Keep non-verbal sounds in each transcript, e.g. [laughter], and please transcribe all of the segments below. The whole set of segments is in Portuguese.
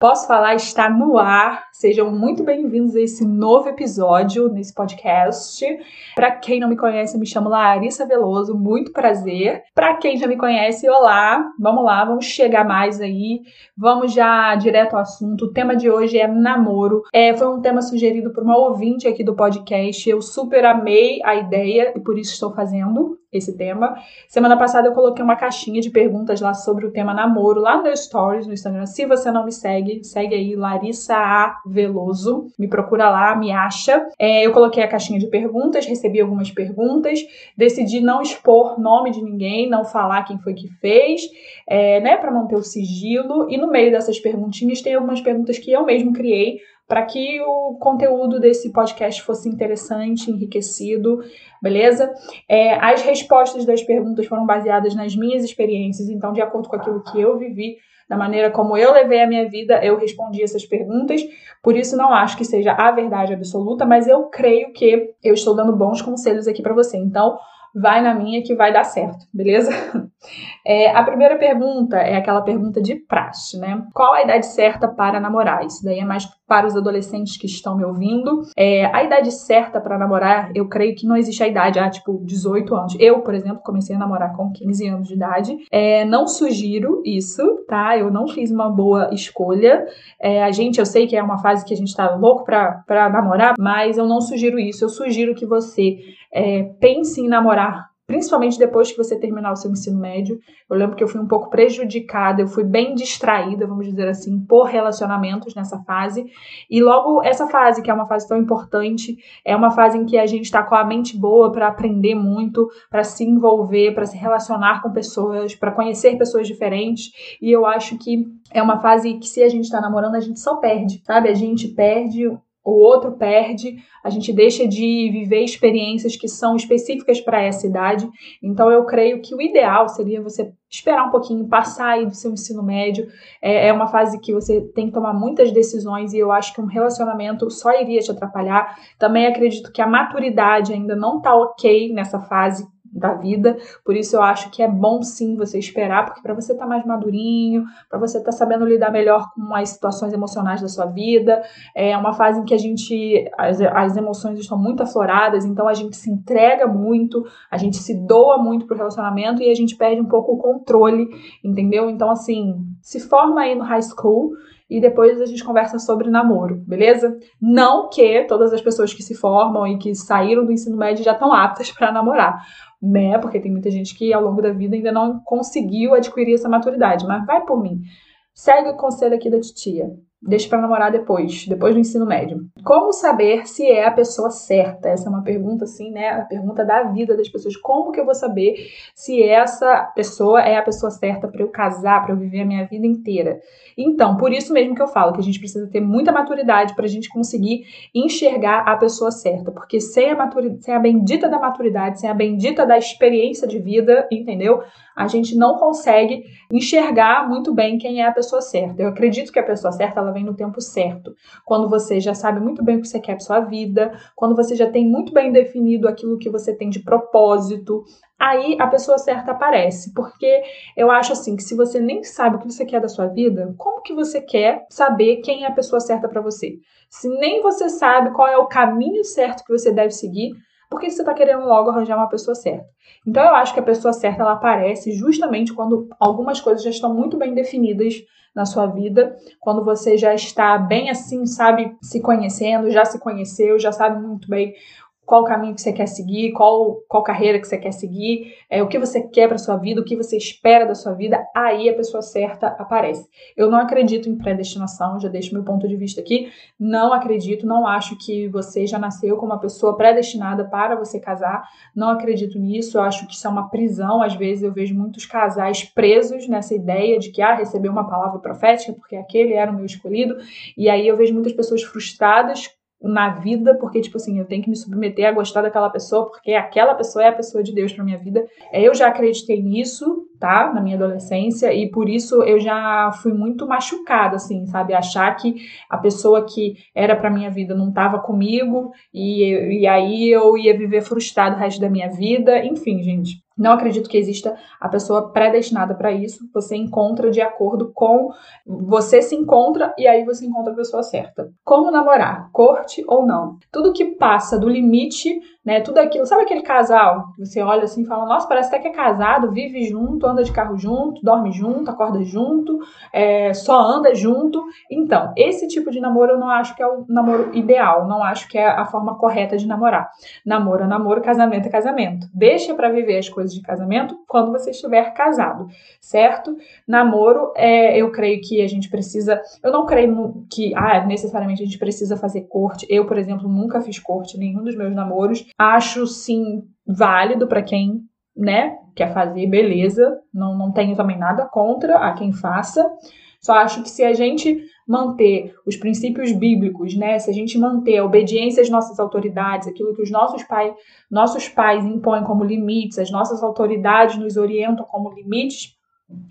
Posso Falar está no ar. Sejam muito bem-vindos a esse novo episódio nesse podcast. Para quem não me conhece, me chamo Larissa Veloso, muito prazer. Para quem já me conhece, olá. Vamos lá, vamos chegar mais aí. Vamos já direto ao assunto. O tema de hoje é namoro. É, foi um tema sugerido por uma ouvinte aqui do podcast. Eu super amei a ideia e por isso estou fazendo esse tema. Semana passada eu coloquei uma caixinha de perguntas lá sobre o tema namoro, lá no meu stories no Instagram. Se você não me segue, segue aí Larissa A. Veloso. Me procura lá, me acha. É, eu coloquei a caixinha de perguntas, recebi algumas perguntas, decidi não expor nome de ninguém, não falar quem foi que fez, é, né, para manter o sigilo. E no meio dessas perguntinhas tem algumas perguntas que eu mesmo criei para que o conteúdo desse podcast fosse interessante, enriquecido, beleza? É, as respostas das perguntas foram baseadas nas minhas experiências, então, de acordo com aquilo que eu vivi, da maneira como eu levei a minha vida, eu respondi essas perguntas. Por isso, não acho que seja a verdade absoluta, mas eu creio que eu estou dando bons conselhos aqui para você. Então, vai na minha que vai dar certo, beleza? [laughs] É, a primeira pergunta é aquela pergunta de praxe, né? Qual a idade certa para namorar? Isso daí é mais para os adolescentes que estão me ouvindo. É, a idade certa para namorar, eu creio que não existe a idade, ah, tipo, 18 anos. Eu, por exemplo, comecei a namorar com 15 anos de idade. É, não sugiro isso, tá? Eu não fiz uma boa escolha. É, a gente, eu sei que é uma fase que a gente tá louco pra, pra namorar, mas eu não sugiro isso. Eu sugiro que você é, pense em namorar principalmente depois que você terminar o seu ensino médio. Eu lembro que eu fui um pouco prejudicada, eu fui bem distraída, vamos dizer assim, por relacionamentos nessa fase. E logo essa fase, que é uma fase tão importante, é uma fase em que a gente está com a mente boa para aprender muito, para se envolver, para se relacionar com pessoas, para conhecer pessoas diferentes. E eu acho que é uma fase que se a gente está namorando, a gente só perde, sabe? A gente perde o outro perde, a gente deixa de viver experiências que são específicas para essa idade. Então, eu creio que o ideal seria você esperar um pouquinho, passar aí do seu ensino médio. É, é uma fase que você tem que tomar muitas decisões e eu acho que um relacionamento só iria te atrapalhar. Também acredito que a maturidade ainda não está ok nessa fase da vida. Por isso eu acho que é bom sim você esperar, porque para você estar tá mais madurinho, para você estar tá sabendo lidar melhor com as situações emocionais da sua vida. É uma fase em que a gente as, as emoções estão muito afloradas, então a gente se entrega muito, a gente se doa muito pro relacionamento e a gente perde um pouco o controle, entendeu? Então assim, se forma aí no high school e depois a gente conversa sobre namoro, beleza? Não que todas as pessoas que se formam e que saíram do ensino médio já estão aptas para namorar né? Porque tem muita gente que ao longo da vida ainda não conseguiu adquirir essa maturidade. Mas vai por mim. Segue o conselho aqui da titia. Deixa para namorar depois, depois do ensino médio. Como saber se é a pessoa certa? Essa é uma pergunta assim, né? A pergunta da vida das pessoas. Como que eu vou saber se essa pessoa é a pessoa certa para eu casar, para eu viver a minha vida inteira? Então, por isso mesmo que eu falo que a gente precisa ter muita maturidade para a gente conseguir enxergar a pessoa certa, porque sem a maturidade, sem a bendita da maturidade, sem a bendita da experiência de vida, entendeu? A gente não consegue enxergar muito bem quem é a pessoa certa. Eu acredito que a pessoa certa ela vem no tempo certo. Quando você já sabe muito bem o que você quer para sua vida, quando você já tem muito bem definido aquilo que você tem de propósito, aí a pessoa certa aparece. Porque eu acho assim que se você nem sabe o que você quer da sua vida, como que você quer saber quem é a pessoa certa para você? Se nem você sabe qual é o caminho certo que você deve seguir, por que você está querendo logo arranjar uma pessoa certa? Então eu acho que a pessoa certa ela aparece justamente quando algumas coisas já estão muito bem definidas na sua vida, quando você já está bem assim, sabe, se conhecendo, já se conheceu, já sabe muito bem qual caminho que você quer seguir, qual, qual carreira que você quer seguir, é, o que você quer para sua vida, o que você espera da sua vida, aí a pessoa certa aparece. Eu não acredito em predestinação, já deixo meu ponto de vista aqui. Não acredito, não acho que você já nasceu com uma pessoa predestinada para você casar. Não acredito nisso, eu acho que isso é uma prisão. Às vezes eu vejo muitos casais presos nessa ideia de que ah, recebeu uma palavra profética porque aquele era o meu escolhido. E aí eu vejo muitas pessoas frustradas na vida, porque, tipo assim, eu tenho que me submeter a gostar daquela pessoa, porque aquela pessoa é a pessoa de Deus pra minha vida. É, eu já acreditei nisso, tá? Na minha adolescência, e por isso eu já fui muito machucada, assim, sabe? Achar que a pessoa que era pra minha vida não tava comigo, e, e aí eu ia viver frustrado o resto da minha vida. Enfim, gente. Não acredito que exista a pessoa predestinada para isso. Você encontra de acordo com. Você se encontra e aí você encontra a pessoa certa. Como namorar? Corte ou não? Tudo que passa do limite né? Tudo aquilo, sabe aquele casal que você olha assim e fala, nossa, parece até que é casado, vive junto, anda de carro junto, dorme junto, acorda junto, é, só anda junto. Então, esse tipo de namoro eu não acho que é o namoro ideal, não acho que é a forma correta de namorar. Namoro é namoro, casamento é casamento. Deixa para viver as coisas de casamento quando você estiver casado, certo? Namoro, é, eu creio que a gente precisa, eu não creio que ah, necessariamente a gente precisa fazer corte. Eu, por exemplo, nunca fiz corte nenhum dos meus namoros. Acho sim válido para quem, né, quer fazer, beleza. Não, não tenho também nada contra a quem faça. Só acho que se a gente manter os princípios bíblicos, né, se a gente manter a obediência às nossas autoridades, aquilo que os nossos, pai, nossos pais impõem como limites, as nossas autoridades nos orientam como limites,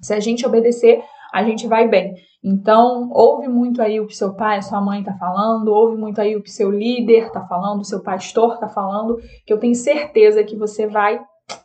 se a gente obedecer, a gente vai bem. Então, ouve muito aí o que seu pai, sua mãe está falando, ouve muito aí o que seu líder está falando, seu pastor está falando, que eu tenho certeza que você vai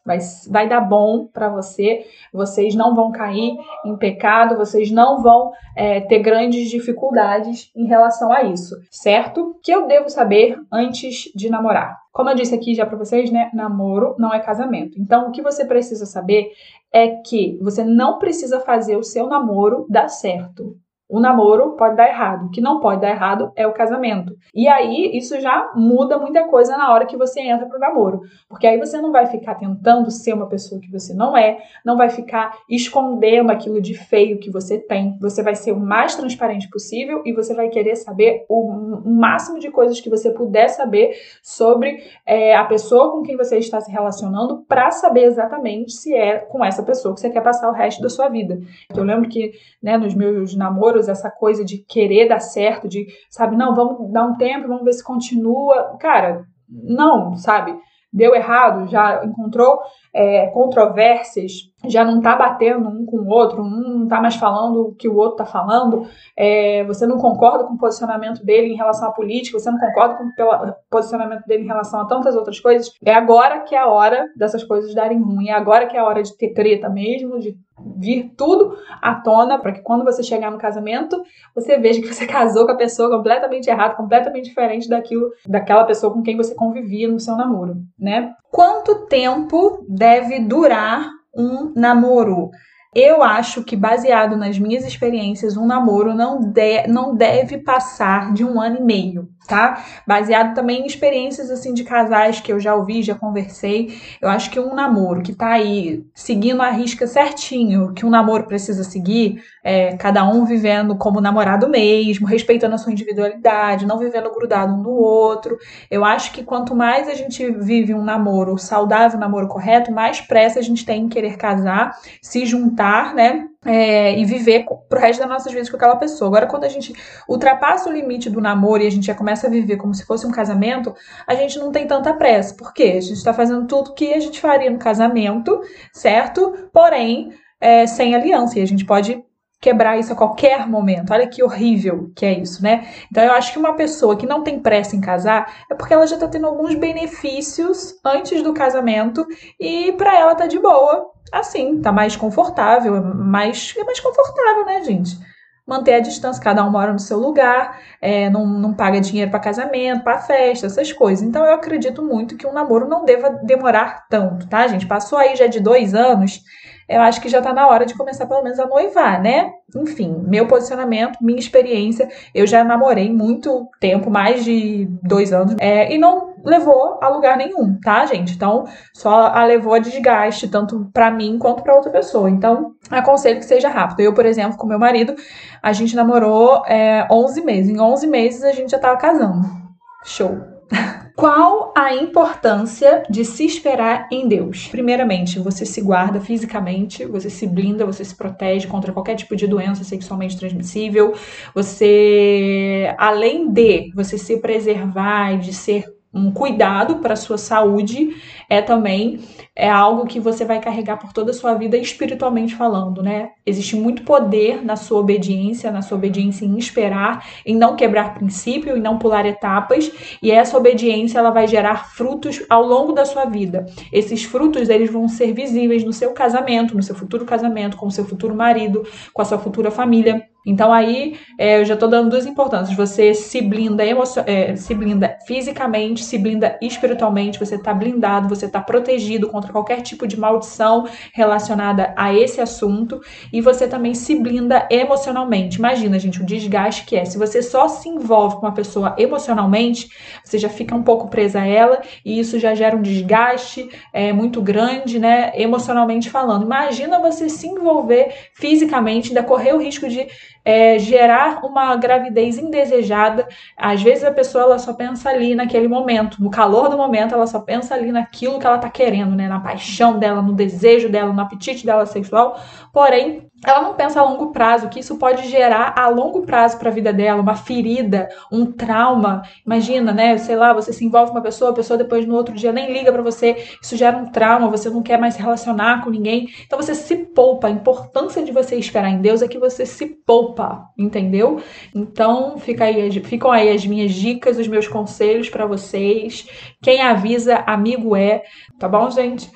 vai, vai dar bom para você, vocês não vão cair em pecado, vocês não vão é, ter grandes dificuldades em relação a isso, certo? Que eu devo saber antes de namorar. Como eu disse aqui já para vocês, né, namoro não é casamento. Então, o que você precisa saber é que você não precisa fazer o seu namoro dar certo. O namoro pode dar errado. O que não pode dar errado é o casamento. E aí, isso já muda muita coisa na hora que você entra pro namoro. Porque aí você não vai ficar tentando ser uma pessoa que você não é, não vai ficar escondendo aquilo de feio que você tem. Você vai ser o mais transparente possível e você vai querer saber o, máximo de coisas que você puder saber sobre é, a pessoa com quem você está se relacionando para saber exatamente se é com essa pessoa que você quer passar o resto da sua vida. Eu lembro que, né, nos meus namoros, essa coisa de querer dar certo, de, sabe, não, vamos dar um tempo, vamos ver se continua. Cara, não, sabe? Deu errado, já encontrou é, controvérsias, já não tá batendo um com o outro, um não tá mais falando o que o outro tá falando, é, você não concorda com o posicionamento dele em relação à política, você não concorda com o posicionamento dele em relação a tantas outras coisas, é agora que é a hora dessas coisas darem ruim, é agora que é a hora de ter treta mesmo, de vir tudo à tona para que quando você chegar no casamento, você veja que você [laughs] casou com a pessoa completamente errada, completamente diferente daquilo, daquela pessoa com quem você convivia no seu namoro, né? Quanto tempo deve durar um namoro? Eu acho que, baseado nas minhas experiências, um namoro não, de, não deve passar de um ano e meio, tá? Baseado também em experiências assim de casais que eu já ouvi, já conversei. Eu acho que um namoro que tá aí seguindo a risca certinho, que um namoro precisa seguir, é, cada um vivendo como namorado mesmo, respeitando a sua individualidade, não vivendo grudado um no outro. Eu acho que quanto mais a gente vive um namoro saudável, um namoro correto, mais pressa a gente tem em querer casar, se juntar né? É, e viver pro resto das nossas vidas com aquela pessoa. Agora, quando a gente ultrapassa o limite do namoro e a gente já começa a viver como se fosse um casamento, a gente não tem tanta pressa. Por quê? A gente está fazendo tudo que a gente faria no casamento, certo? Porém, é, sem aliança. E a gente pode quebrar isso a qualquer momento. Olha que horrível que é isso, né? Então eu acho que uma pessoa que não tem pressa em casar é porque ela já tá tendo alguns benefícios antes do casamento e para ela tá de boa assim, tá mais confortável, é mais, é mais confortável, né, gente? Manter a distância, cada um mora no seu lugar, é, não, não paga dinheiro para casamento, para festa, essas coisas. Então eu acredito muito que um namoro não deva demorar tanto, tá, gente? Passou aí já de dois anos, eu acho que já tá na hora de começar pelo menos a noivar, né? Enfim, meu posicionamento, minha experiência, eu já namorei muito tempo, mais de dois anos, é, e não levou a lugar nenhum, tá, gente? Então, só a levou a desgaste, tanto para mim quanto para outra pessoa. Então, aconselho que seja rápido. Eu, por exemplo, com meu marido, a gente namorou é, 11 meses. Em 11 meses a gente já tava casando. Show. [laughs] Qual a importância de se esperar em Deus? Primeiramente, você se guarda fisicamente, você se blinda, você se protege contra qualquer tipo de doença sexualmente transmissível. Você, além de você se preservar e de ser um cuidado para a sua saúde, é também é algo que você vai carregar por toda a sua vida espiritualmente falando, né? Existe muito poder na sua obediência, na sua obediência em esperar, em não quebrar princípio, em não pular etapas, e essa obediência ela vai gerar frutos ao longo da sua vida. Esses frutos eles vão ser visíveis no seu casamento, no seu futuro casamento, com o seu futuro marido, com a sua futura família. Então aí é, eu já estou dando duas importâncias. Você se blinda, é, se blinda fisicamente, se blinda espiritualmente, você está blindado, você está protegido contra qualquer tipo de maldição relacionada a esse assunto e você também se blinda emocionalmente. Imagina, gente, o desgaste que é. Se você só se envolve com uma pessoa emocionalmente, você já fica um pouco presa a ela e isso já gera um desgaste é, muito grande, né? Emocionalmente falando. Imagina você se envolver fisicamente, ainda correr o risco de é, gerar uma gravidez indesejada. Às vezes a pessoa ela só pensa ali naquele momento, no calor do momento, ela só pensa ali naquilo que ela tá querendo, né? Na paixão dela, no desejo dela, no apetite dela sexual. Porém, ela não pensa a longo prazo, que isso pode gerar a longo prazo para a vida dela, uma ferida, um trauma. Imagina, né? Sei lá, você se envolve com uma pessoa, a pessoa depois no outro dia nem liga para você, isso gera um trauma, você não quer mais se relacionar com ninguém. Então você se poupa. A importância de você esperar em Deus é que você se poupa, entendeu? Então fica aí, ficam aí as minhas dicas, os meus conselhos para vocês. Quem avisa, amigo é, tá bom, gente?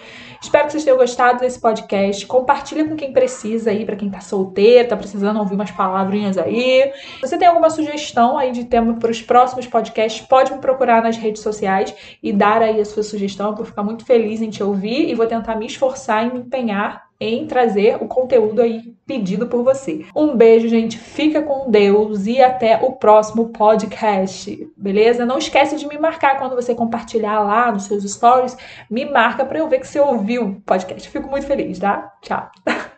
Espero que vocês tenham gostado desse podcast. Compartilha com quem precisa aí, para quem tá solteiro, tá precisando ouvir umas palavrinhas aí. Se você tem alguma sugestão aí de tema para os próximos podcasts, pode me procurar nas redes sociais e dar aí a sua sugestão. Eu vou ficar muito feliz em te ouvir e vou tentar me esforçar em me empenhar em trazer o conteúdo aí pedido por você. Um beijo, gente. Fica com Deus e até o próximo podcast. Beleza? Não esquece de me marcar quando você compartilhar lá nos seus stories. Me marca para eu ver que você ouviu o podcast. Fico muito feliz, tá? Tchau. [laughs]